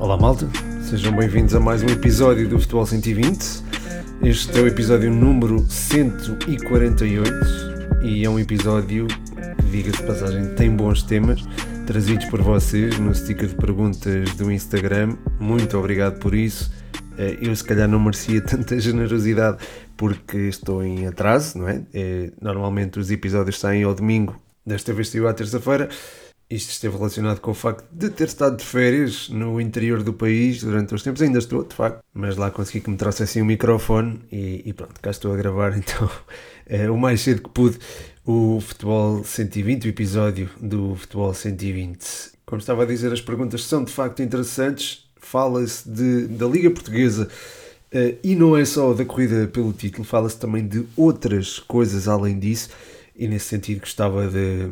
Olá malta, sejam bem-vindos a mais um episódio do Futebol 120. Este é o episódio número 148 e é um episódio que, diga-se passagem, tem bons temas trazidos por vocês no sticker de perguntas do Instagram. Muito obrigado por isso. Eh, eu se calhar não merecia tanta generosidade porque estou em atraso, não é? é normalmente os episódios saem ao domingo, desta vez saiu à terça-feira isto esteve relacionado com o facto de ter estado de férias no interior do país durante os tempos. Ainda estou, de facto, mas lá consegui que me trouxessem um microfone e, e, pronto, cá estou a gravar então é, o mais cedo que pude o Futebol 120, o episódio do Futebol 120. Como estava a dizer, as perguntas são de facto interessantes. Fala-se da Liga Portuguesa. Uh, e não é só da corrida pelo título, fala-se também de outras coisas além disso, e nesse sentido gostava de,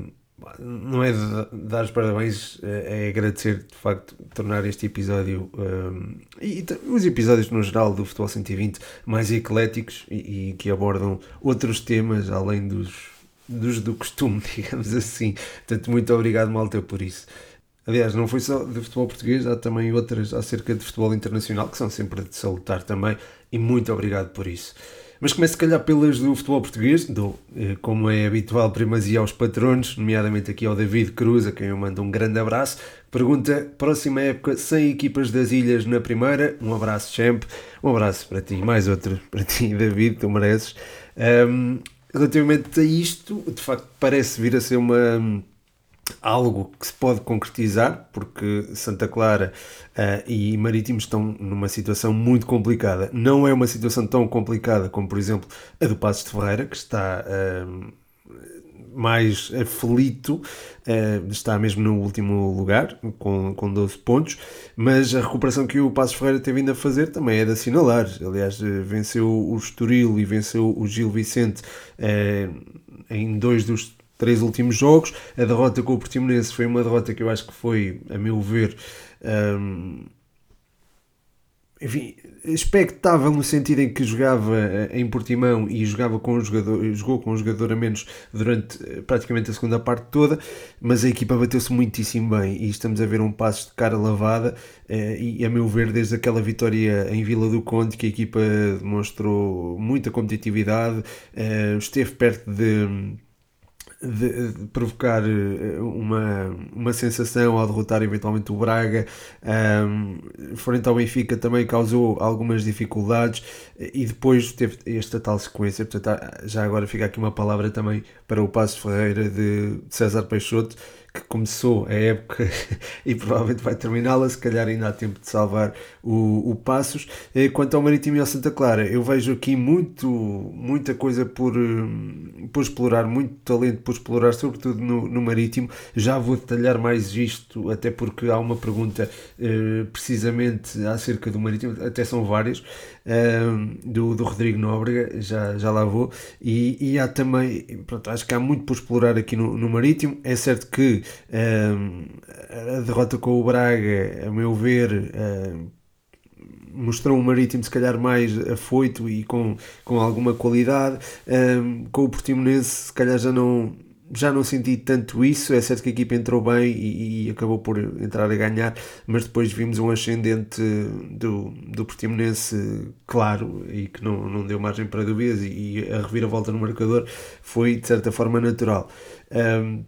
não é dar os parabéns, é, é agradecer de facto tornar este episódio um, e, e, os episódios no geral do Futebol 120 mais ecléticos e, e, que abordam outros temas além dos, dos do costume, digamos assim. Portanto, muito obrigado, Malta, por isso. Aliás, não foi só de futebol português, há também outras acerca de futebol internacional que são sempre de salutar também e muito obrigado por isso. Mas começo, se calhar, pelas do futebol português, do, eh, como é habitual, primazia aos patronos, nomeadamente aqui ao David Cruz, a quem eu mando um grande abraço. Pergunta: próxima época, 100 equipas das ilhas na primeira. Um abraço, Champ. Um abraço para ti, mais outro para ti, David, tu mereces. Um, relativamente a isto, de facto, parece vir a ser uma algo que se pode concretizar, porque Santa Clara uh, e Marítimo estão numa situação muito complicada. Não é uma situação tão complicada como, por exemplo, a do Passos de Ferreira, que está uh, mais aflito, uh, está mesmo no último lugar, com, com 12 pontos, mas a recuperação que o Passos Ferreira tem vindo a fazer também é de assinalar. Aliás, venceu o Estoril e venceu o Gil Vicente em dois dos três últimos jogos. A derrota com o Portimonense foi uma derrota que eu acho que foi, a meu ver, um, enfim, expectável no sentido em que jogava eh, em Portimão e jogava com um jogador, jogou com um jogador a menos durante eh, praticamente a segunda parte toda, mas a equipa bateu-se muitíssimo bem e estamos a ver um passo de cara lavada eh, e a meu ver desde aquela vitória em Vila do Conde que a equipa demonstrou muita competitividade, esteve perto de de, de provocar eh, uma, uma sensação ao derrotar eventualmente o Braga. Um, frente ao Benfica também causou algumas dificuldades e depois teve esta tal sequência. Portanto, já agora fica aqui uma palavra também para o Passo Ferreira de César Peixoto que começou a época e provavelmente vai terminá-la, se calhar ainda há tempo de salvar o, o Passos. Eh, quanto ao Marítimo e ao Santa Clara, eu vejo aqui muito, muita coisa por, hum, por explorar, muito talento por explorar, sobretudo no, no Marítimo. Já vou detalhar mais isto, até porque há uma pergunta eh, precisamente acerca do Marítimo, até são várias, hum, do, do Rodrigo Nóbrega, já, já lá vou. E, e há também, pronto, acho que há muito por explorar aqui no, no Marítimo. É certo que um, a derrota com o Braga, a meu ver, um, mostrou um Marítimo se calhar mais afoito e com, com alguma qualidade. Um, com o Portimonense, se calhar já não, já não senti tanto isso. É certo que a equipa entrou bem e, e, acabou por entrar a ganhar, mas depois vimos um ascendente do, do Portimonense claro e que não, não deu margem para dúvidas. E, e a reviravolta no marcador foi de certa forma natural. Um,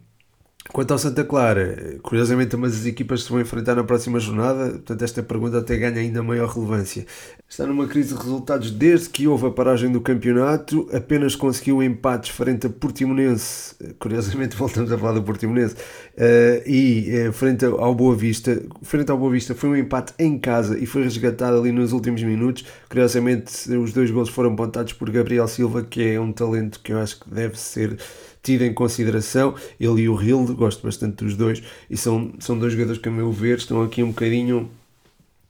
Quanto ao Santa Clara, curiosamente, ambas as equipas se vão enfrentar na próxima jornada, portanto, esta pergunta até ganha ainda maior relevância. Está numa crise de resultados desde que houve a paragem do campeonato, apenas conseguiu empates frente a Portimonense, curiosamente voltamos a falar do Portimonense, uh, e uh, frente ao Boa Vista. Frente ao Boa Vista foi um empate em casa e foi resgatado ali nos últimos minutos. Curiosamente, os dois gols foram apontados por Gabriel Silva, que é um talento que eu acho que deve ser tido em consideração. Ele e o Hilde, gosto bastante dos dois, e são, são dois jogadores que, a meu ver, estão aqui um bocadinho.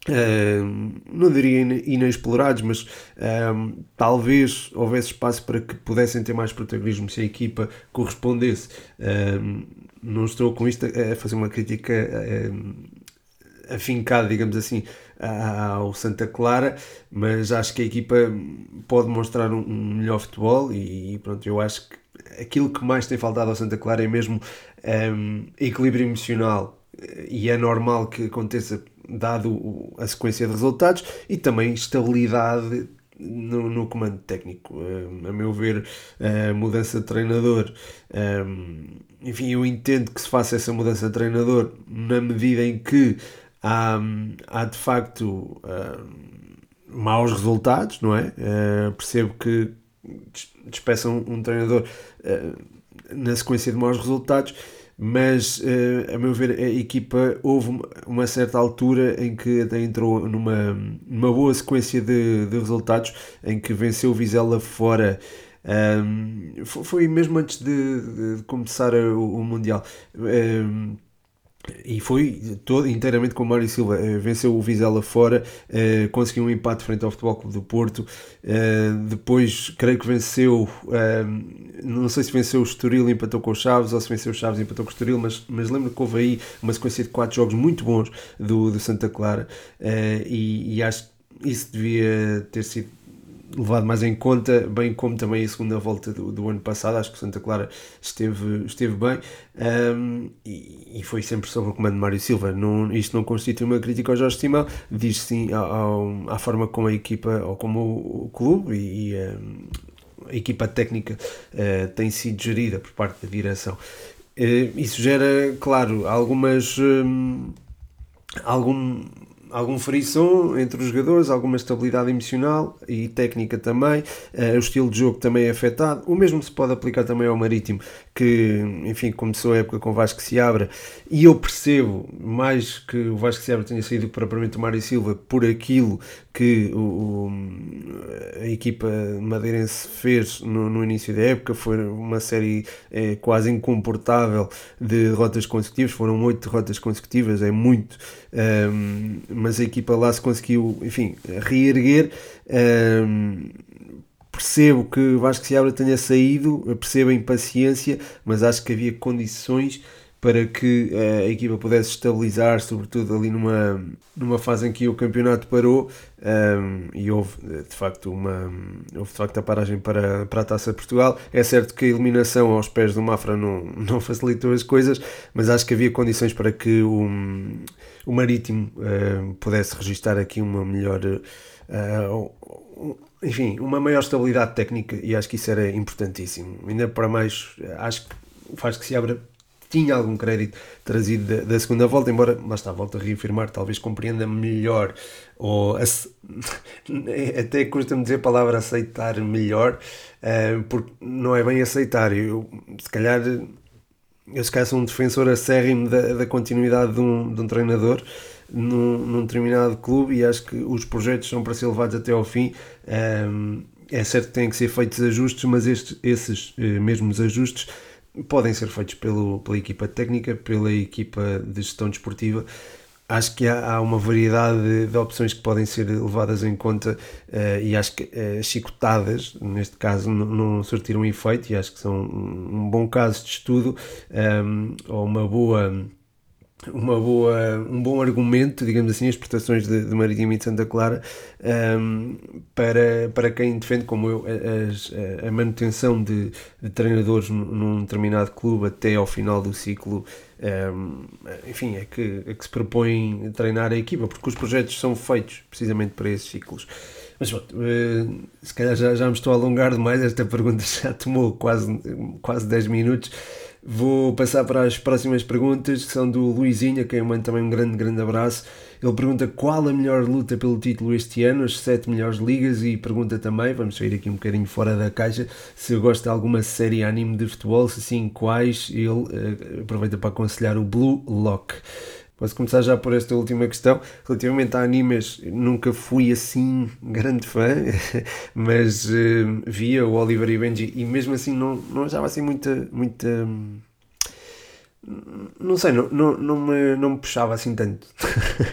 Uh, não diria inexplorados, mas uh, talvez houvesse espaço para que pudessem ter mais protagonismo se a equipa correspondesse. Uh, não estou com isto a fazer uma crítica afincada, digamos assim, ao Santa Clara, mas acho que a equipa pode mostrar um, melhor futebol e, pronto, eu acho que aquilo que mais tem faltado ao Santa Clara é mesmo um, equilíbrio emocional e é normal que aconteça dado a sequência de resultados e também estabilidade no, no comando técnico. Uh, a meu ver, a mudança de treinador, um, enfim, eu entendo que se faça essa mudança de treinador na medida em que há, há de facto maus resultados, não é? Uh, percebo que despeçam um, treinador na sequência de maus resultados mas uh, a meu ver a equipa houve uma certa altura em que até entrou numa, numa boa sequência de, de resultados em que venceu o Vizela fora. Um, foi mesmo antes de, de começar o, o Mundial. Um, e foi todo inteiramente com o Mário Silva. Uh, venceu o Vizela fora, uh, conseguiu um empate frente ao Futebol Clube do Porto. Uh, depois, creio que venceu, não sei se venceu o Estoril e empatou com o Chaves, ou se venceu o Chaves e empatou com o Estoril, mas, mas lembro que houve aí uma sequência de quatro jogos muito bons do, do Santa Clara. E, e acho que isso devia ter sido levado mais em conta, bem como também a segunda volta do, do ano passado. Acho que Santa Clara esteve, esteve bem um, e, e, foi sempre sob o comando de Mário Silva. Não, isto não constitui uma crítica ao Jorge Simão, diz sim ao, à forma como a equipa ou como o, o clube e, e um, a equipa técnica uh, tem sido gerida por parte da direção. Uh, isso gera, claro, algumas. Um, algum algum frisson entre os jogadores, alguma estabilidade emocional e técnica também, uh, o estilo de jogo também é afetado. O mesmo se pode aplicar também ao Marítimo, que, enfim, começou a época com o Vasco se abra, e eu percebo, mais que o Vasco se abra tenha saído propriamente o Mário Silva, por aquilo que o, o, a equipa madeirense fez no, no, início da época, foi uma série é, quase incomportável de derrotas consecutivas, foram oito derrotas consecutivas, é muito, um, mas a equipa lá se conseguiu, enfim, reerguer. Um, percebo que Vasco Seabra tenha saído, percebo a impaciência, mas acho que havia condições para que eh, a equipa pudesse estabilizar, sobretudo ali numa, numa fase em que o campeonato parou um, ehm, e houve de facto uma houve de facto a paragem para, para a Taça Portugal. É certo que a eliminação aos pés do Mafra não, não facilitou as coisas, mas acho que havia condições para que o, o Marítimo uh, pudesse registrar aqui uma melhor uh, enfim, uma maior estabilidade técnica e acho que isso era importantíssimo. Ainda para mais, acho que faz que se abra tinha algum crédito trazido da, da, segunda volta, embora, lá está, volto a reafirmar, talvez compreenda melhor, ou até custa-me dizer a palavra aceitar melhor, uh, porque não é bem aceitar. Eu, se calhar, eu se calhar sou um defensor acérrimo da, da continuidade de um, de um treinador. Num, num, determinado clube e acho que os projetos são para ser levados até ao fim. Um, eh, é certo que têm que ser feitos ajustes, mas estes, esses eh, mesmos ajustes podem ser feitos pelo, pela equipa técnica, pela equipa de gestão desportiva. Acho que há, há uma variedade de, de, opções que podem ser levadas em conta uh, e acho que uh, as chicotadas, neste caso, não surtiram efeito e acho que são um, um bom caso de estudo um, ehm, ou uma boa uma boa, um bom argumento, digamos assim, as prestações de, de Marítimo e de Santa Clara um, para, para quem defende, como eu, a, a manutenção de, de, treinadores num determinado clube até ao final do ciclo. Um, enfim, é que, é que se propõe treinar a equipa, porque os projetos são feitos precisamente para esses ciclos. Mas uh, se calhar já, já me estou a alongar demais, esta pergunta já tomou quase, quase 10 minutos. Vou passar para as próximas perguntas, que são do Luizinho, a quem eu mando também um grande, grande abraço. Ele pergunta qual a melhor luta pelo título este ano, as sete melhores ligas, e pergunta também, vamos sair aqui um bocadinho fora da caixa, se eu gosto de alguma série anime de futebol, se sim, quais. Ele uh, aproveita para aconselhar o Blue Lock. Posso começar já por esta última questão. Relativamente a animes, nunca fui assim grande fã, mas uh, via o Oliver e Benji e mesmo assim não, não achava assim muita. muita não sei, não, não, não, me, não me puxava assim tanto.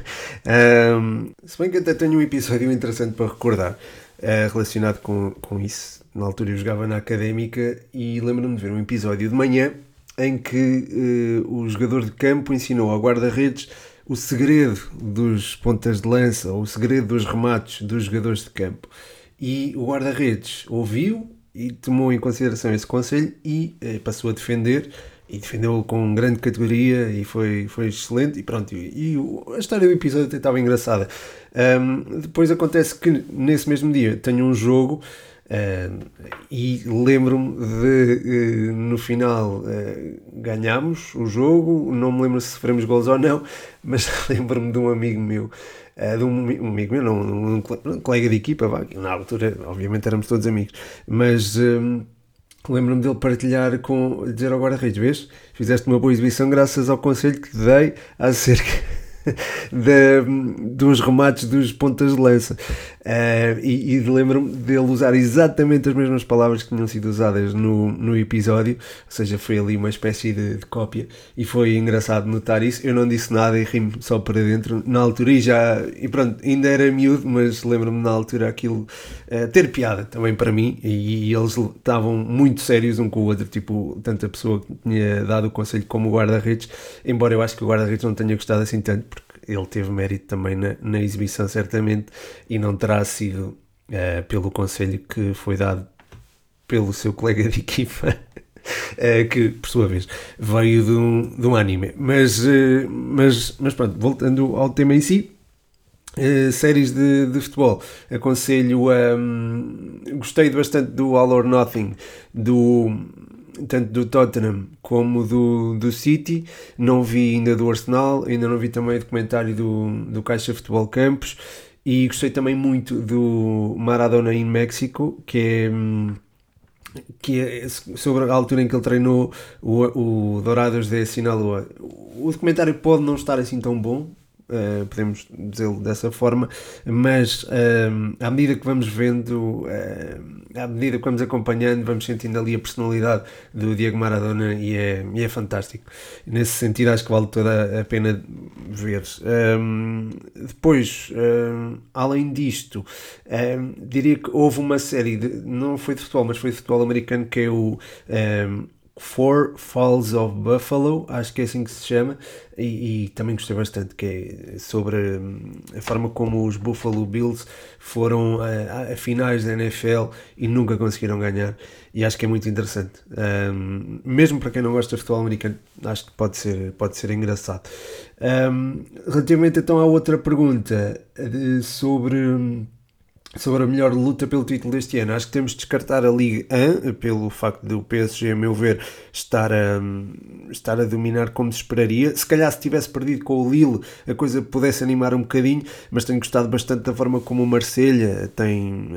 um, se bem que até tenho um episódio interessante para recordar uh, relacionado com, com isso. Na altura eu jogava na académica e lembro-me de ver um episódio de manhã em que uh, o jogador de campo ensinou ao guarda-redes o segredo dos pontas de lança ou o segredo dos remates dos jogadores de campo. E o guarda-redes ouviu e tomou em consideração esse conselho e uh, passou a defender e defendeu com grande categoria e foi, foi excelente. E pronto, e, e a história do episódio até estava engraçada. Um, depois acontece que nesse mesmo dia tenho um jogo. Uh, e lembro-me de uh, no final uh, ganhámos o jogo, não me lembro se sofremos gols ou não, mas lembro-me de um amigo meu, de um, um, amigo meu, não, um, um, colega de equipa, na altura obviamente éramos todos amigos, mas lembro-me dele partilhar com, dizer ao guarda-redes, vês, fizeste uma boa exibição graças ao conselho que te dei acerca de, de uns remates dos pontas de lança. Uh, e, e lembro-me dele usar exatamente as mesmas palavras que tinham sido usadas no, no episódio, ou seja, foi ali uma espécie de, de cópia. E foi engraçado notar isso. Eu não disse nada e rimo só para dentro. Na altura e já, e pronto, ainda era miúdo, mas lembro-me na altura aquilo uh, ter piada também para mim. E, e eles estavam muito sérios um com o outro, tipo, tanto a pessoa que tinha dado o conselho como o guarda-redes, embora eu acho que o guarda-redes não tenha gostado assim tanto, ele teve mérito também na, na exibição, certamente, e não terá sido uh, pelo conselho que foi dado pelo seu colega de equipa. Uh, que por sua vez veio de um, de um anime. Mas, uh, mas, mas pronto, voltando ao tema em si, uh, séries de, de futebol, aconselho. Um, gostei bastante do All or Nothing, do, tanto do Tottenham como do, do City. Não vi ainda do Arsenal, ainda não vi também o documentário do, do Caixa Futebol Campos. E gostei também muito do Maradona em México, que é que é sobre a altura em que ele treinou o, o Dourados de Sinaloa. O documentário pode não estar assim tão bom, uh, podemos dizê-lo dessa forma, mas uh, à medida que vamos vendo, uh, à medida que vamos acompanhando, vamos sentindo ali a personalidade do Diego Maradona e é, e é fantástico. Nesse sentido, acho que vale toda a pena ver. Um, depois, um, além disto, diria que houve uma série, de, não foi de futebol, mas foi de futebol americano, que é o Four Falls of Buffalo, acho que é assim que se chama, e, e, também gostei bastante, que é sobre hum, a forma como os Buffalo Bills foram a, a, finais da NFL e nunca conseguiram ganhar, e acho que é muito interessante. Um, mesmo para quem não gosta de futebol americano, acho que pode ser, pode ser engraçado. Um, relativamente então à outra pergunta de, sobre hum, sobre a melhor luta pelo título deste ano. Acho que temos de descartar a Liga 1 pelo facto do PSG, a meu ver, estar a, estar a dominar como se esperaria. Se calhar se tivesse perdido com o Lille a coisa pudesse animar um bocadinho, mas tenho gostado bastante da forma como o Marselha tem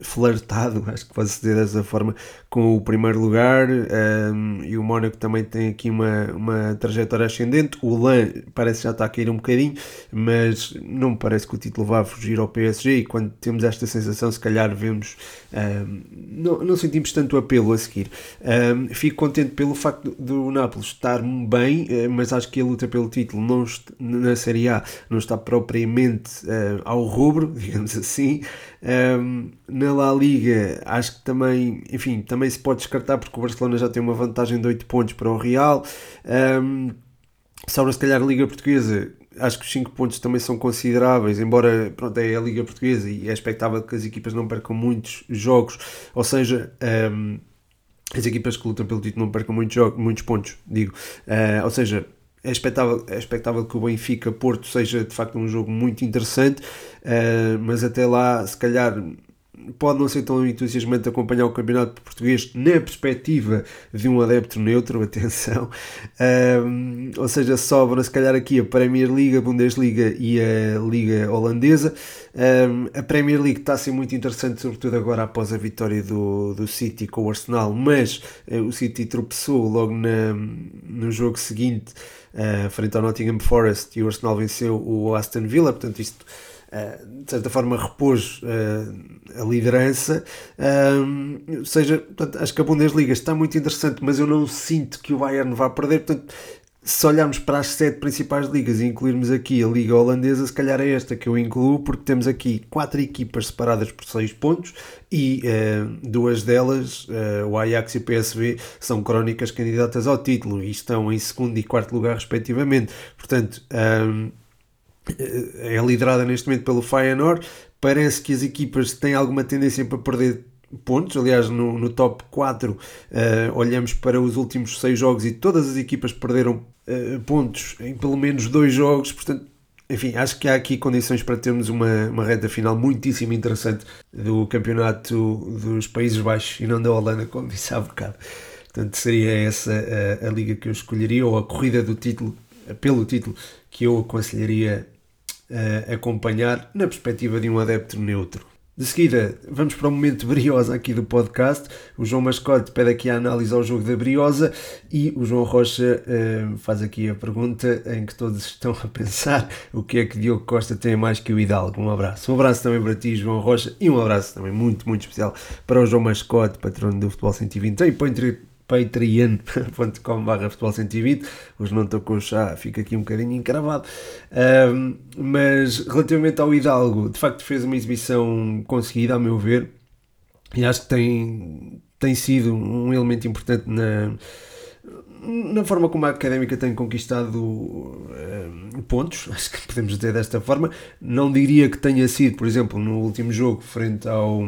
flertado, acho que pode-se dizer dessa forma, com o primeiro lugar um, e o Mónaco também tem aqui uma, uma trajetória ascendente. O LAN parece já estar a cair um bocadinho, mas não me parece que o título vá fugir ao PSG. E quando temos esta sensação, se calhar vemos, um, não, não sentimos tanto apelo a seguir. Um, fico contente pelo facto do Nápoles estar bem, eh, mas acho que a luta pelo título não, na Série A não está propriamente uh, ao rubro, digamos assim. Um, na La Liga, acho que também, enfim, também se pode descartar porque o Barcelona já tem uma vantagem de 8 pontos para o Real. Um, sobre se calhar a Liga Portuguesa, acho que os 5 pontos também são consideráveis, embora pronto, é a Liga Portuguesa e é expectável que as equipas não percam muitos jogos, ou seja, um, as equipas que lutam pelo título não percam muitos, jogos, muitos pontos, digo, uh, ou seja, é expectável, é expectável que o Benfica Porto seja de facto um jogo muito interessante, uh, mas até lá, se calhar, pode não ser tão entusiasmante acompanhar o campeonato português na perspectiva de um adepto neutro, atenção. Um, ou seja, sobra se calhar aqui a Premier League, a Bundesliga e a Liga Holandesa. Um, a Premier League está a ser muito interessante, sobretudo agora após a vitória do, do City com o Arsenal, mas uh, o City tropeçou logo na, no jogo seguinte, uh, frente ao Nottingham Forest, e o Arsenal venceu o Aston Villa, portanto isto de certa forma repôs uh, a liderança. Ou seja, portanto, acho que a Bundesliga está muito interessante, mas eu não sinto que o Bayern vá perder. Portanto, se olharmos para as sete principais ligas e incluirmos aqui a Liga Holandesa, se calhar é esta que eu incluo, porque temos aqui quatro equipas separadas por seis pontos e uh, duas delas, uh, o Ajax e o PSV, são crónicas candidatas ao título e estão em segundo e quarto lugar, respectivamente. Portanto. Um, é liderada neste momento pelo Feyenoord. Parece que as equipas têm alguma tendência para perder pontos. Aliás, no, no top 4 uh, olhamos para os últimos 6 jogos e todas as equipas perderam uh, pontos em pelo menos 2 jogos, portanto. Enfim, acho que há aqui condições para termos uma, uma reta final muitíssimo interessante do campeonato dos Países Baixos e não da Holanda, como disse há bocado. Portanto, seria essa a, a liga que eu escolheria, ou a corrida do título, pelo título, que eu aconselharia a acompanhar na perspectiva de um adepto neutro. De seguida, vamos para o momento Briosa aqui do podcast. O João Mascote pede aqui a análise ao jogo da Briosa e o João Rocha uh, faz aqui a pergunta em que todos estão a pensar o que é que Diogo Costa tem mais que o Hidalgo. Um abraço. Um abraço também para ti, João Rocha, e um abraço também muito, muito especial para o João Mascote, patrono do Futebol 120 e patreon.com barra futebol 120 hoje não estou com o chá, fica aqui um bocadinho encravado. Um, mas relativamente ao Hidalgo de facto fez uma exibição conseguida a meu ver e acho que tem, tem sido um elemento importante na na forma como a Académica tem conquistado uh, pontos, acho que podemos dizer desta forma, não diria que tenha sido, por exemplo, no último jogo frente ao,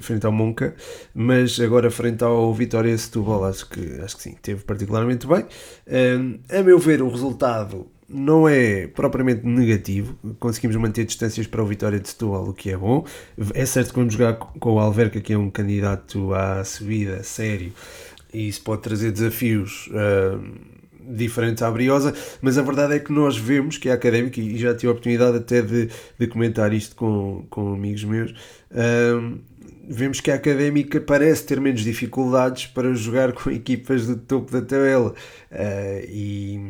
frente ao Monca, mas agora frente ao Vitória Setúbal, acho que, acho que sim, teve particularmente bem. Uh, a meu ver, o resultado não é propriamente negativo, conseguimos manter distâncias para o Vitória de Setúbal, o que é bom. É certo que vamos jogar com o Alverca, que é um candidato à subida sério, e isso pode trazer desafios uh, diferentes à Briosa, mas a verdade é que nós vemos que a Académica, e já tive a oportunidade até de, de comentar isto com, com amigos meus, uh, vemos que a Académica parece ter menos dificuldades para jogar com equipas do topo da tabela. Uh, e,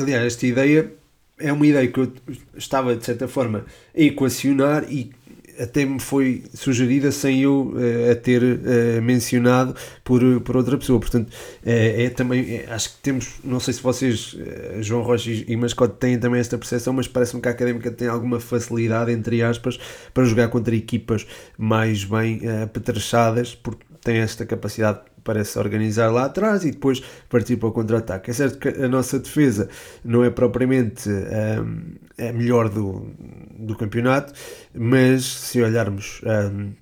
aliás, esta ideia é uma ideia que eu estava, de certa forma, a equacionar e até me foi sugerida sem eu uh, a ter uh, mencionado por, por outra pessoa. Portanto, uh, é também, é, acho que temos, não sei se vocês, João Rocha e Mascote, têm também esta percepção, mas parece-me que a Académica tem alguma facilidade, entre aspas, para jogar contra equipas mais bem apetrechadas, porque tem esta capacidade parece organizar lá atrás e depois partir para o contra-ataque. É certo que a nossa defesa não é propriamente um, a melhor do, do campeonato, mas se olharmos um,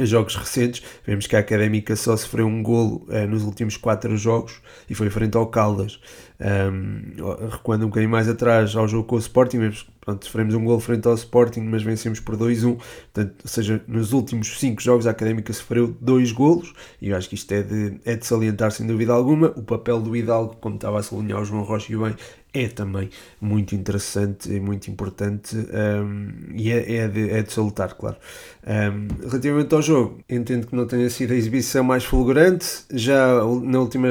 a jogos recentes, vemos que a Académica só sofreu um golo uh, nos últimos quatro jogos e foi frente ao Caldas. Um, recuando um bocadinho mais atrás ao jogo com o Sporting, pronto, sofremos um gol frente ao Sporting, mas vencemos por 2-1. Portanto, ou seja, nos últimos 5 jogos a Académica sofreu 2 golos, e eu acho que isto é de, é de salientar sem dúvida alguma. O papel do Hidalgo, como estava a sublinhar o João Rocha e bem, é também muito interessante e muito importante um, e é, é, de, é de salutar, claro. Um, relativamente ao jogo, entendo que não tenha sido a exibição mais fulgurante, já na última,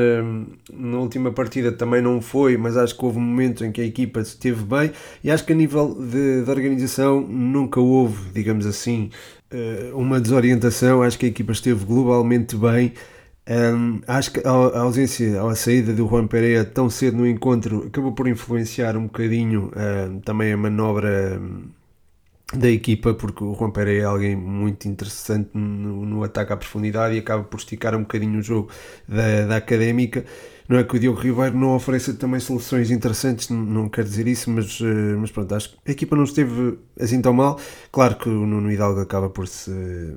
na última partida também não foi, mas acho que houve um momento em que a equipa esteve bem e acho que a nível de, de organização nunca houve, digamos assim, eh, uma desorientação, acho que a equipa esteve globalmente bem. Um, acho que a, a, ausência, a saída do Juan Pereira tão cedo no encontro acabou por influenciar um bocadinho um, também a manobra um, da equipa, porque o Juan Pereira é alguém muito interessante no, no, ataque à profundidade e acaba por esticar um bocadinho o jogo da, da académica. Não é que o Diogo Ribeiro não ofereça também soluções interessantes, não quero dizer isso, mas, eh, mas pronto, acho que a equipa não esteve assim tão mal. Claro que o Nuno Hidalgo acaba por se.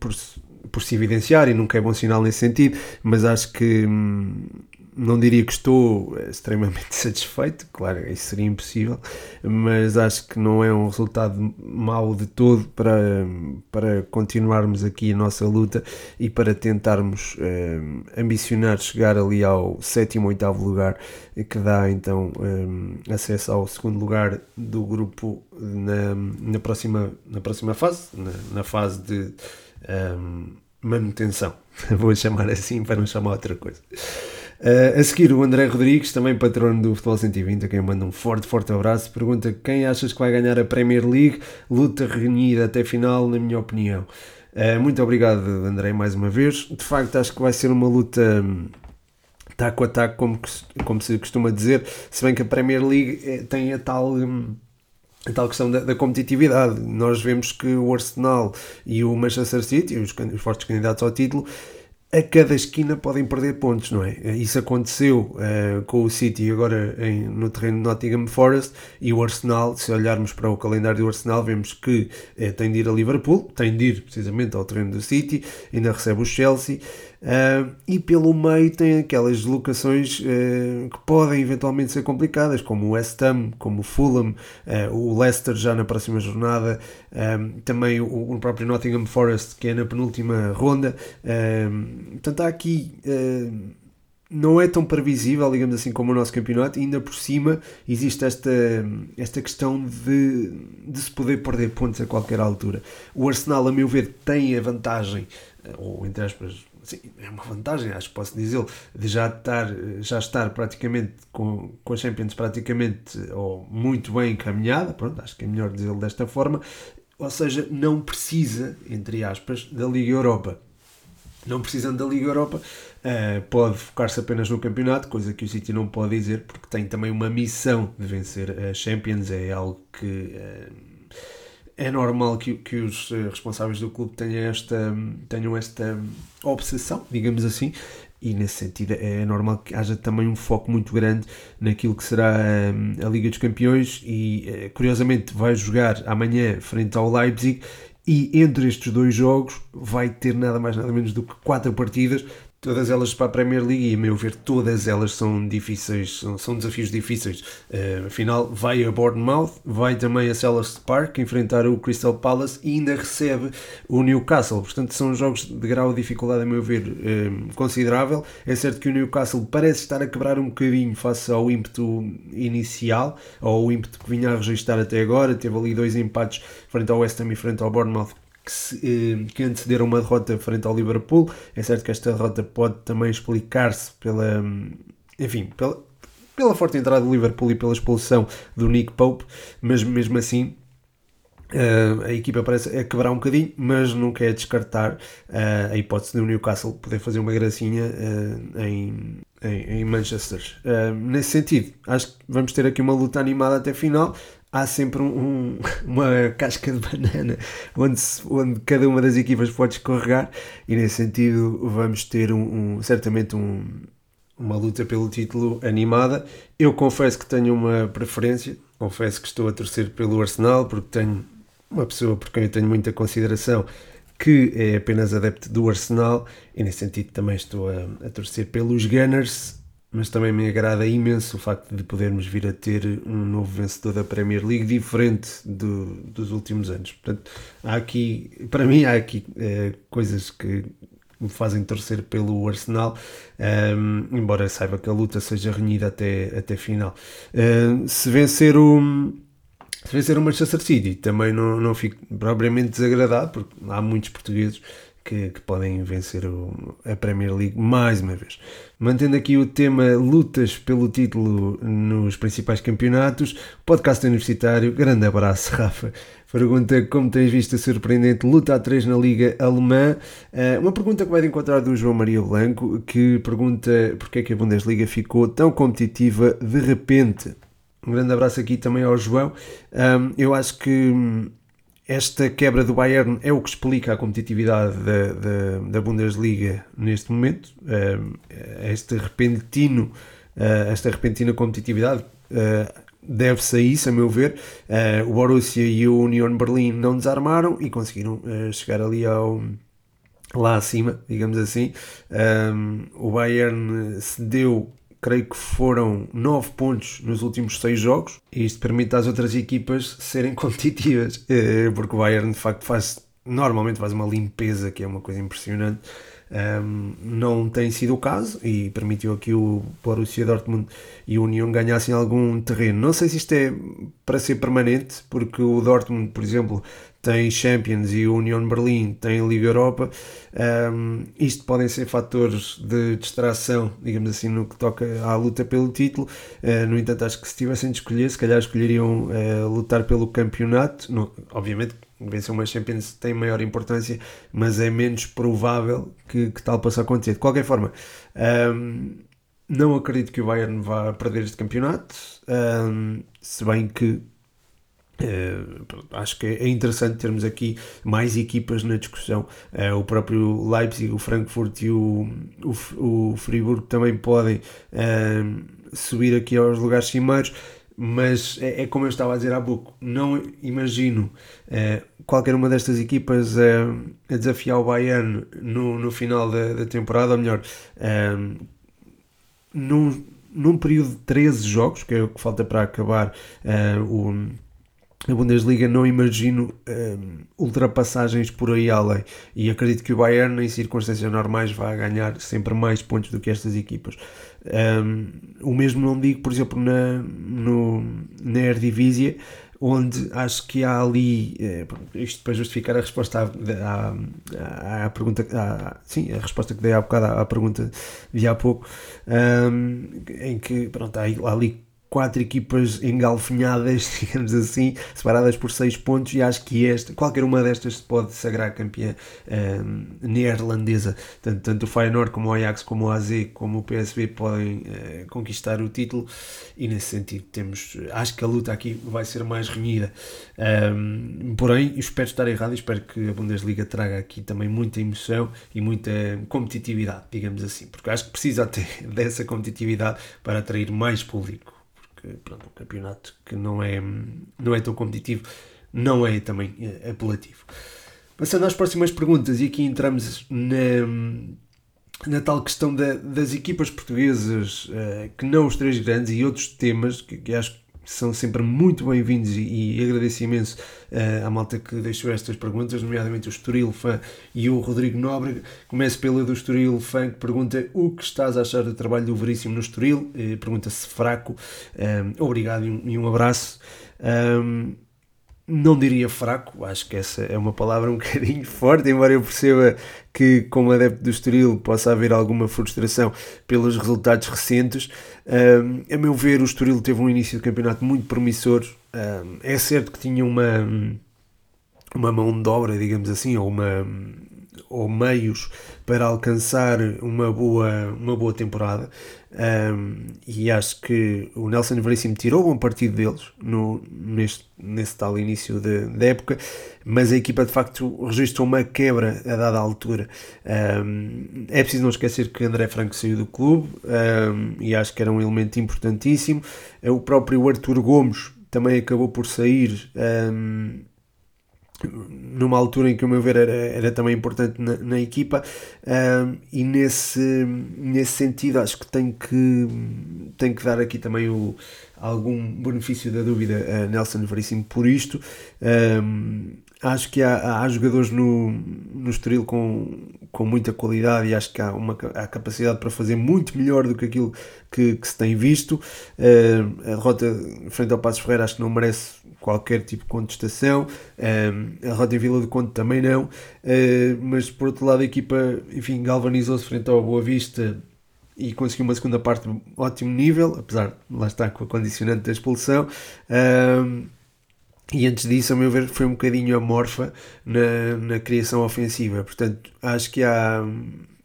Por se por se evidenciar e nunca é bom sinal nesse sentido, mas acho que hum, não diria que estou extremamente satisfeito, claro, isso seria impossível, mas acho que não é um resultado mau de todo para, para continuarmos aqui a nossa luta e para tentarmos hum, ambicionar chegar ali ao sétimo, oitavo lugar, que dá então acesso ao segundo lugar do grupo na, na, próxima, na próxima fase, na, na fase de um, manutenção, vou chamar assim para não chamar outra coisa. Uh, a seguir, o André Rodrigues, também patrono do Futebol 120, a quem manda um forte, forte abraço, pergunta quem achas que vai ganhar a Premier League? Luta renhida até final, na minha opinião. Uh, muito obrigado, André, mais uma vez. De facto, acho que vai ser uma luta um, taco a taco, como, como se costuma dizer, se bem que a Premier League eh, tem a tal. Um, a tal questão da, da, competitividade. Nós vemos que o Arsenal e o Manchester City, os, os fortes candidatos ao título, a cada esquina podem perder pontos, não é? Isso aconteceu uh, com o City agora em, no terreno de Nottingham Forest e o Arsenal, se olharmos para o calendário do Arsenal, vemos que uh, tem de ir a Liverpool, tem de ir precisamente ao terreno do City, ainda recebe o Chelsea uh, e pelo meio tem aquelas deslocações que podem eventualmente ser complicadas, como o West Ham, como o Fulham, o Leicester já na próxima jornada, também o, o, próprio Nottingham Forest, que é na penúltima ronda. Portanto, há aqui. Uh, não é tão previsível, digamos assim, como o nosso campeonato, e ainda por cima existe esta, esta questão de, de se poder perder pontos a qualquer altura. O Arsenal, a meu ver, tem a vantagem, ou entre aspas, sim, é uma vantagem, acho que posso dizê-lo, de já estar, já estar praticamente com, com a Champions praticamente ou muito bem encaminhada, pronto, acho que é melhor dizê-lo desta forma, ou seja, não precisa, entre aspas, da Liga Europa. Não precisando da Liga Europa, uh, pode focar-se apenas no campeonato, coisa que o City não pode dizer, porque tem também uma missão de vencer a Champions, é algo que uh, é normal que, que os eh, responsáveis do clube tenham esta, tenham esta obsessão, digamos assim, e nesse sentido é normal que haja também um foco muito grande naquilo que será a Liga dos Campeões e curiosamente vai jogar amanhã frente ao Leipzig e entre estes dois jogos vai ter nada mais nada menos do que quatro partidas todas elas para a Premier League e a meu ver todas elas são difíceis, são, são desafios difíceis. Uh, afinal, vai a Bournemouth, vai também a Selhurst Park enfrentar o Crystal Palace e ainda recebe o Newcastle. Portanto, são jogos de grau de dificuldade, a meu ver, uh, considerável. É certo que o Newcastle parece estar a quebrar um bocadinho face ao ímpeto inicial, ou ao ímpeto que vinha a registrar até agora. Teve ali dois empates frente ao West Ham e frente ao Bournemouth que, se, eh, que antecederam uma derrota frente ao Liverpool. É certo que esta derrota pode também explicar-se pela, enfim, pela, pela forte entrada do Liverpool e pela expulsão do Nick Pope, mas mesmo assim Uh, a equipa parece a quebrar um bocadinho, mas não quer descartar uh, a hipótese do Newcastle poder fazer uma gracinha uh, em, em, em, Manchester. nesse sentido, acho que vamos ter aqui uma luta animada até final há sempre um, um, uma casca de banana onde, se, onde cada uma das equipas pode escorregar e nesse sentido vamos ter um, um certamente um, uma luta pelo título animada. Eu confesso que tenho uma preferência, confesso que estou a torcer pelo Arsenal porque tenho uma pessoa por quem eu tenho muita consideração que é apenas adepto do Arsenal e nesse sentido também estou a, a torcer pelos Gunners mas também me agrada imenso o facto de podermos vir a ter um novo vencedor da Premier League diferente do, dos últimos anos. Portanto, há aqui, para mim, há aqui é, coisas que me fazem torcer pelo Arsenal, um, ehm, embora saiba que a luta seja renhida até, até final. Uh, se vencer o. Se vencer o Manchester City, também não, não fico propriamente desagradado, porque há muitos portugueses que, que podem vencer o, a Premier League mais uma vez. Mantendo aqui o tema lutas pelo título nos principais campeonatos, podcast universitário, grande abraço, Rafa. Pergunta como tens visto a surpreendente luta a 3 na Liga Alemã. Uh, uma pergunta que vai encontrar do João Maria Blanco, que pergunta porque é que a Bundesliga ficou tão competitiva de repente. Um grande abraço aqui também ao João. Eu acho que esta quebra do Bayern é o que explica a competitividade da, da, da Bundesliga neste momento. Este repentino, eh, esta repentina competitividade eh, deve-se a isso, a meu ver. Eh, o Borussia e o Union Berlin não desarmaram e conseguiram chegar ali ao lá acima, digamos assim. o Bayern cedeu creio que foram 9 pontos nos últimos 6 jogos, e isto permite às outras equipas serem competitivas, eh, porque o Bayern de facto faz, normalmente faz uma limpeza que é uma coisa impressionante. Um, não tem sido o caso e permitiu aqui o Borussia Dortmund e o Union ganhassem algum terreno. Não sei se isto é para ser permanente, porque o Dortmund, por exemplo, tem Champions e o Union Berlim tem Liga Europa. Um, isto podem ser fatores de distração, digamos assim, no que toca à luta pelo título. Uh, no entanto, acho que se tivessem de escolher, se calhar escolheriam uh, lutar pelo campeonato. No, obviamente, vencer uma Champions tem maior importância, mas é menos provável que, que tal possa acontecer. De qualquer forma, um, não acredito que o Bayern vá perder este campeonato, um, se bem que Uh, acho que é interessante termos aqui mais equipas na discussão. Uh, o próprio Leipzig, o Frankfurt e o, o, o Friburgo também podem uh, subir aqui aos lugares cimeiros, mas é, é, como eu estava a dizer há pouco, não imagino qualquer uma destas equipas a desafiar o Bayern no, no final da, da temporada, ou melhor, num, num período de 13 jogos, que é o que falta para acabar o a Bundesliga não imagino um, ultrapassagens por aí além. E acredito que o Bayern em circunstâncias normais vai ganhar sempre mais pontos do que estas equipas. Um, o mesmo não digo por exemplo na, no, na Eredivisie onde acho que há ali, é, isto para justificar a resposta à, à, à pergunta, à, sim, a resposta que dei há bocado à, pergunta de há pouco, um, em que pronto, há ali quatro equipas engalfinhadas, digamos assim, separadas por seis pontos, e acho que esta, qualquer uma destas pode sagrar campeã um, neerlandesa. Tanto, tanto o Feyenoord como o Ajax, como o AZ, como o PSV podem uh, conquistar o título, e nesse sentido temos, acho que a luta aqui vai ser mais renhida. Um, porém, espero estar errado espero que a Bundesliga traga aqui também muita emoção e muita competitividade, digamos assim, porque acho que precisa até dessa competitividade para atrair mais público porque pronto, um campeonato que não é, não é tão competitivo não é também é, apelativo. Passando às próximas perguntas, e aqui entramos na, na tal questão da, das equipas portuguesas, uh, que não os três grandes, e outros temas que, que acho são sempre muito bem-vindos e, e agradeço imenso uh, à malta que deixou estas perguntas, nomeadamente o Estoril Fã e o Rodrigo Nóbrega. Começo pela do Estoril Fã, que pergunta o que estás a achar do trabalho do Veríssimo no Estoril, uh, pergunta-se fraco. Uh, obrigado e um, e um abraço. Um, não diria fraco, acho que essa é uma palavra um bocadinho forte, embora eu perceba que, como adepto do Estoril, possa haver alguma frustração pelos resultados recentes. Um, a meu ver, o Estoril teve um início de campeonato muito promissor. Um, é certo que tinha uma, uma mão de obra, digamos assim, ou uma ou meios para alcançar uma boa, uma boa temporada. Um, e acho que o Nelson Veríssimo tirou um partido deles no, neste, nesse tal início de época, mas a equipa de facto registrou uma quebra a dada altura. Um, é preciso não esquecer que André Franco saiu do clube um, e acho que era um elemento importantíssimo. O próprio Arthur Gomes também acabou por sair numa altura em que, o meu ver, era, era também importante na, na equipa, e nesse, nesse sentido acho que tem que, tem que dar aqui também o, algum benefício da dúvida a Nelson Veríssimo por isto. Um, acho que há, há jogadores no, no Estoril com, com muita qualidade e acho que há uma há capacidade para fazer muito melhor do que aquilo que, que se tem visto. Uh, a derrota frente ao Passos Ferreira acho que não merece qualquer tipo de contestação. Uh, a derrota em Vila do Conde também não. Uh, mas por outro lado a equipa enfim, galvanizou-se frente ao Boa Vista e conseguiu uma segunda parte de ótimo nível, apesar de lá estar com a condicionante da expulsão. E antes disso, a meu ver, foi um bocadinho amorfa na, na criação ofensiva. Portanto, acho que há,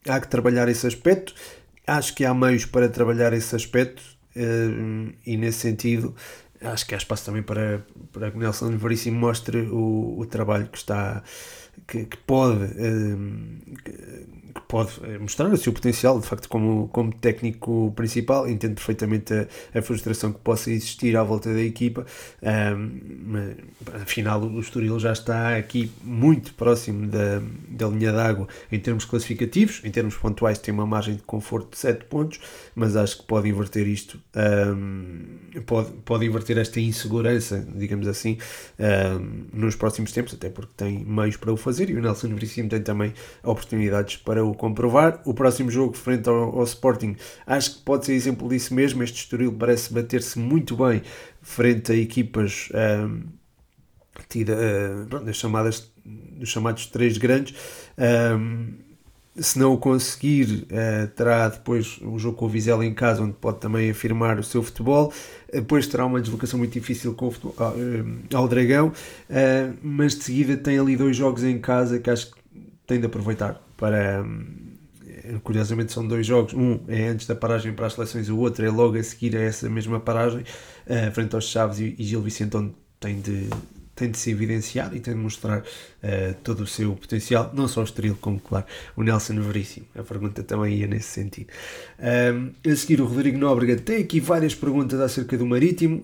há que trabalhar esse aspecto. Acho que há meios para trabalhar esse aspecto. Uh, e nesse sentido, acho que há espaço também para, para que Nelson Veríssimo mostre o, o trabalho que está que, que pode que, que pode eh, mostrar o seu potencial, de facto, como, como técnico principal. Entendo perfeitamente a, a frustração que possa existir à volta da equipa. Um, afinal, o Estoril já está aqui muito próximo da, da linha d'água em termos classificativos. Em termos pontuais, tem uma margem de conforto de 7 pontos, mas acho que pode inverter isto, um, pode, pode inverter esta insegurança, digamos assim, um, nos próximos tempos, até porque tem meios para o fazer e o Nelson Veríssimo tem também oportunidades para o comprovar. O próximo jogo, frente ao, ao, Sporting, acho que pode ser exemplo disso mesmo. Este Estoril parece bater-se muito bem frente a equipas um, tida, uh, chamadas, dos chamados três grandes. Um, se não o conseguir, uh, terá depois o jogo com o Vizela em casa, onde pode também afirmar o seu futebol. Depois terá uma deslocação muito difícil com futebol, uh, ao Dragão, uh, mas de seguida tem ali dois jogos em casa que acho que tem de aproveitar para. Curiosamente são dois jogos, um é antes da paragem para as seleções, o outro é logo a seguir a essa mesma paragem, uh, frente aos Chaves e, e Gil Vicente, onde tem de, tem de se evidenciar e tem de mostrar uh, todo o seu potencial, não só o Estoril, como, claro, o Nelson Veríssimo. A pergunta também ia nesse sentido. Um, a seguir, o Rodrigo Nóbrega tem aqui várias perguntas acerca do Marítimo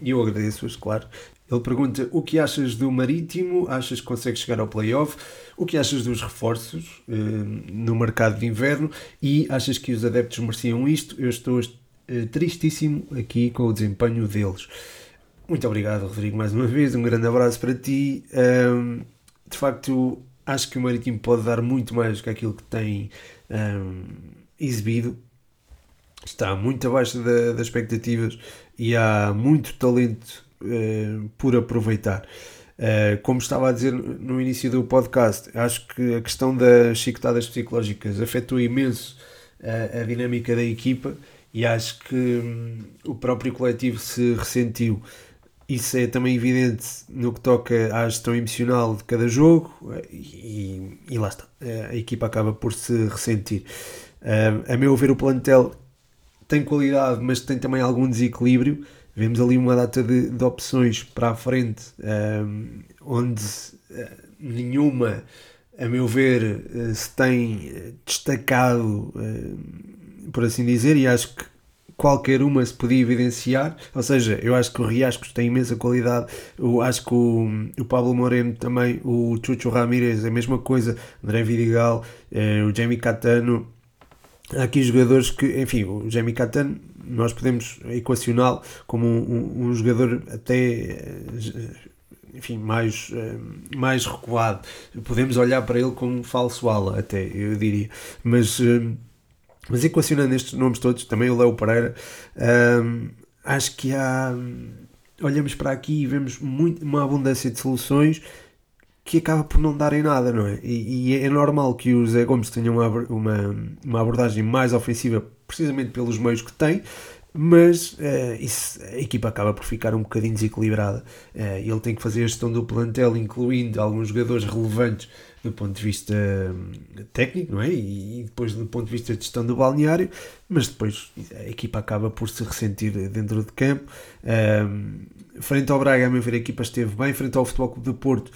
e eu agradeço-as, claro. Ele pergunta o que achas do Marítimo, achas que consegue chegar ao playoff, o que achas dos reforços no mercado de inverno e achas que os adeptos mereciam isto? Eu estou uh, tristíssimo aqui com o desempenho deles. Muito obrigado, Rodrigo, mais uma vez. Um grande abraço para ti. De facto, acho que o Marítimo pode dar muito mais do que aquilo que tem exibido. Está muito abaixo da, das expectativas e há muito talento uh, por aproveitar. Uh, como estava a dizer no início do podcast, acho que a questão das chicotadas psicológicas afetou imenso uh, a dinâmica da equipa e acho que um, o próprio coletivo se ressentiu isso é também evidente no que toca à gestão emocional de cada jogo e, e lá está, a equipa acaba por se ressentir. Uh, a meu ver, o plantel tem qualidade, mas tem também algum desequilíbrio. Vemos ali uma data de, de opções para a frente, onde uh, nenhuma, a meu ver, uh, se tem destacado, por assim dizer, e acho que qualquer uma se podia evidenciar, ou seja, eu acho que o Riascos tem imensa qualidade, eu acho que o, o Pablo Moreno também, o Chucho Ramírez, a mesma coisa, André Vidigal, eh, o Jamie Catano, há aqui jogadores que, enfim, o Jamie Catano nós podemos equacioná-lo como um, um, um, jogador até eh, enfim, mais, eh, mais recuado. Podemos olhar para ele como um falso ala, até, eu diria. Mas eh, mas equacionando estes nomes todos, também o Léo Pereira, acho que há. Olhamos para aqui e vemos muito, uma abundância de soluções que acaba por não darem nada, não é? E, e é normal que o Zé Gomes tenha uma, uma, uma abordagem mais ofensiva, precisamente pelos meios que tem, mas uh, isso, a equipa acaba por ficar um bocadinho desequilibrada. Uh, ele tem que fazer a gestão do plantel, incluindo alguns jogadores relevantes do ponto de vista hum, técnico, não é? E, depois do ponto de vista de gestão do balneário, mas depois a equipa acaba por se ressentir dentro de campo. Um, frente ao Braga, a meu ver, a equipa esteve bem, frente ao Futebol Clube do Porto.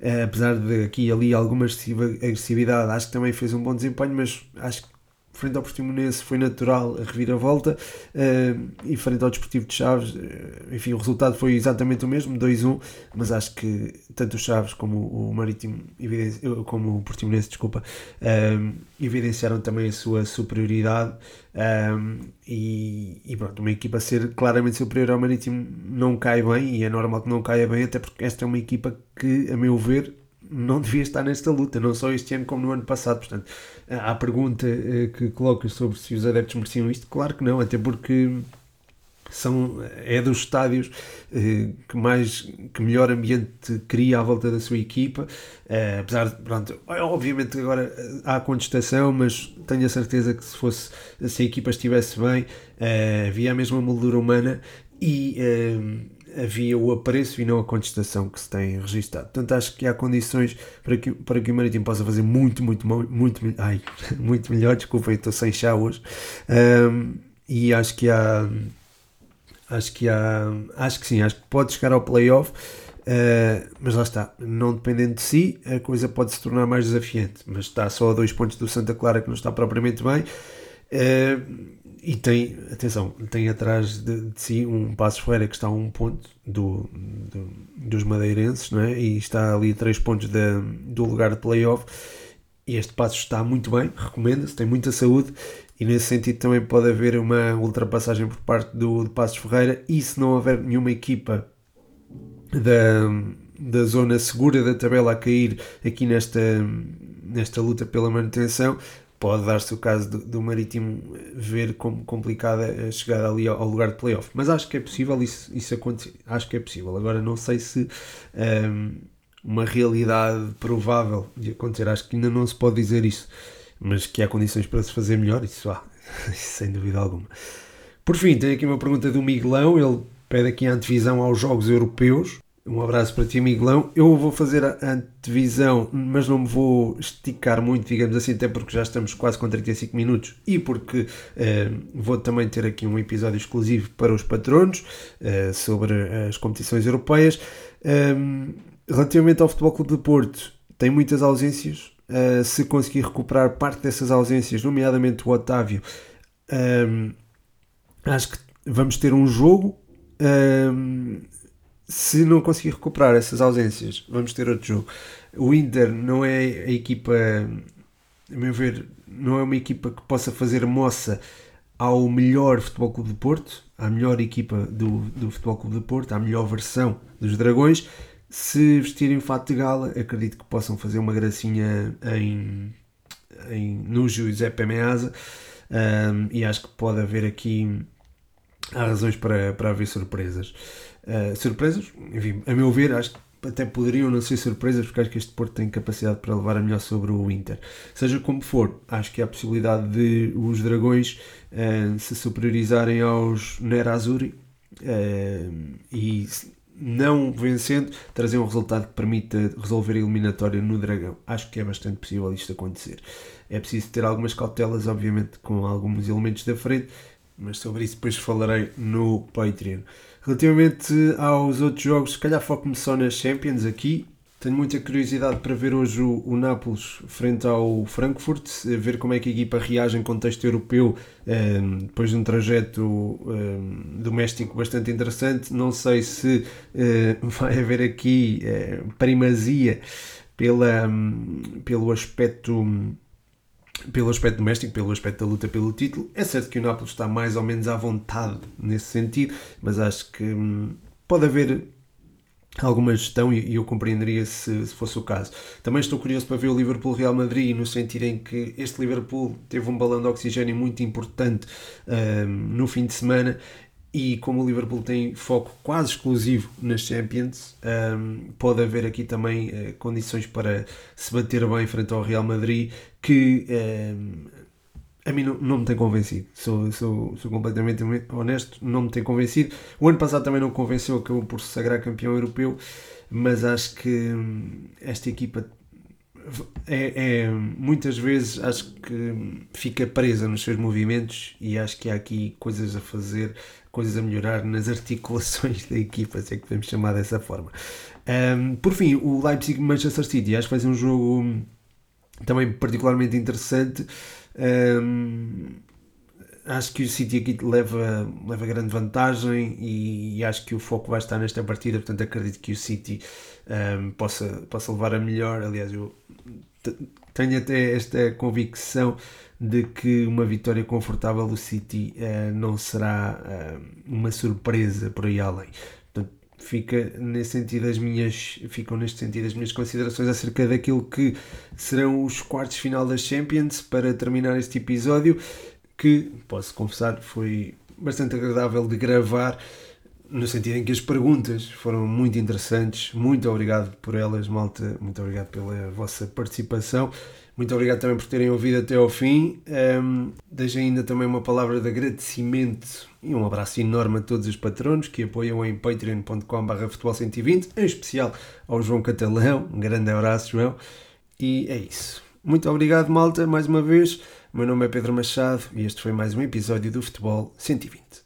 Uh, apesar de aqui e ali alguma agressividade, acho que também fez um bom desempenho, mas acho que frente ao Portimonense foi natural a reviravolta uh, e frente ao Desportivo de Chaves, uh, enfim, o resultado foi exatamente o mesmo, 2-1, mas acho que tanto o Chaves como o Marítimo, como o Portimonense, desculpa, evidenciaram também a sua superioridade e, e, pronto, uma equipa ser claramente superior ao Marítimo não cai bem e é normal que não caia bem, até porque esta é uma equipa que, a meu ver, não devia estar nesta luta, não só este ano como no ano passado. Portanto, a pergunta eh, que colocas sobre se os adeptos mereciam isto, claro que não, até porque são, é dos estádios eh, que mais que melhor ambiente cria à volta da sua equipa eh, apesar de, pronto, obviamente agora há contestação mas tenho a certeza que se fosse se a equipa estivesse bem havia a mesma moldura humana e havia o apreço e não a contestação que se tem registado. Portanto, acho que há condições para que, para que o Marítimo possa fazer muito, muito, muito, ai, muito melhor. Desculpa, estou sem chá hoje. Um, e acho que há. Acho que há. Acho que sim, acho que pode chegar ao playoff. Uh, mas lá está, não dependendo de si, a coisa pode se tornar mais desafiante. Mas está só a dois pontos do Santa Clara que não está propriamente bem. Uh, e tem, atenção, tem atrás de, de si um passo Ferreira que está a um ponto do, do, dos madeirenses, não é? E está ali três pontos do lugar de playoff. E este passo está muito bem, recomenda-se, tem muita saúde e nesse sentido também pode haver uma ultrapassagem por parte do de Passos Ferreira e se não houver nenhuma equipa da, da zona segura da tabela a cair aqui nesta, nesta luta pela manutenção, pode dar-se o caso do, do, Marítimo ver como complicada a chegada ali ao, ao, lugar de playoff. Mas acho que é possível isso, isso acontecer. Acho que é possível. Agora não sei se um, uma realidade provável de acontecer. Acho que ainda não se pode dizer isso. Mas que há condições para se fazer melhor, isso há. sem dúvida alguma. Por fim, tenho aqui uma pergunta do Miguelão. Ele pede aqui a antevisão aos Jogos Europeus. Um abraço para ti, Miguelão. Eu vou fazer a antevisão, mas não me vou esticar muito, digamos assim, até porque já estamos quase com 35 minutos e porque eh, vou também ter aqui um episódio exclusivo para os patronos eh, sobre as competições europeias. Um, relativamente ao Futebol Clube de Porto, tem muitas ausências. Uh, se conseguir recuperar parte dessas ausências, nomeadamente o Otávio, um, acho que vamos ter um jogo. Um, se não conseguir recuperar essas ausências, vamos ter outro jogo. O Inter não é a equipa, a meu ver, não é uma equipa que possa fazer moça ao melhor Futebol Clube de Porto, à melhor equipa do, do Futebol Clube de Porto, à melhor versão dos Dragões. Se vestirem fato de gala, acredito que possam fazer uma gracinha em, em, no Giuseppe Meazza um, e acho que pode haver aqui há razões para, para haver surpresas. Uh, surpresas, enfim, a meu ver, acho que até poderiam não ser surpresas, porque acho que este Porto tem capacidade para levar a melhor sobre o Inter. Seja como for, acho que há a possibilidade de os Dragões uh, se superiorizarem aos Nerazzurri uh, e não vencendo, trazer um resultado que permita resolver a eliminatória no Dragão. Acho que é bastante possível isto acontecer. É preciso ter algumas cautelas, obviamente, com alguns elementos da frente, mas sobre isso depois falarei no Patreon. Relativamente aos outros jogos, se calhar foco-me só nas Champions aqui. Tenho muita curiosidade para ver hoje o, o Nápoles frente ao Frankfurt, ver como é que a equipa reage em contexto europeu um, ehm, depois de um trajeto um, ehm, doméstico bastante interessante. Não sei se uh, vai haver aqui uh, primazia pela, um, pelo aspecto pelo aspecto doméstico, pelo aspecto da luta pelo título. É certo que o Nápoles está mais ou menos à vontade nesse sentido, mas acho que hum, pode haver alguma gestão e, eu compreenderia se, se, fosse o caso. Também estou curioso para ver o Liverpool-Real Madrid no sentido em que este Liverpool teve um balão de oxigênio muito importante hum, no fim de semana e como o Liverpool tem foco quase exclusivo nas Champions, um, pode haver aqui também uh, condições para se bater bem frente ao Real Madrid, que um, a mim não, não, me tem convencido. Sou, sou, sou, completamente honesto, não me tem convencido. O ano passado também não convenceu, acabou por se sagrar campeão europeu, mas acho que hum, esta equipa é, é, muitas vezes acho que fica presa nos seus movimentos e acho que há aqui coisas a fazer coisas a melhorar nas articulações da equipa, se é que podemos chamar dessa forma. Um, por fim, o Leipzig-Manchester City, acho que vai ser um jogo também particularmente interessante. Um, acho que o City aqui leva, leva grande vantagem e, e, acho que o foco vai estar nesta partida, portanto acredito que o City um, possa, possa levar a melhor. Aliás, eu tenho até esta convicção de que uma vitória confortável do City uh, não será uh, uma surpresa por aí além. Portanto, fica nesse sentido as minhas, ficam neste sentido as minhas considerações acerca daquilo que serão os quartos final das Champions para terminar este episódio, que posso confessar foi bastante agradável de gravar no sentido em que as perguntas foram muito interessantes. Muito obrigado por elas, malta. Muito obrigado pela vossa participação. Muito obrigado também por terem ouvido até ao fim. Um, deixo ainda também uma palavra de agradecimento e um abraço enorme a todos os patronos que apoiam em patreon.com.br futebol120, em especial ao João Catalão. Um grande abraço, João. E é isso. Muito obrigado, malta, mais uma vez. O meu nome é Pedro Machado e este foi mais um episódio do Futebol 120.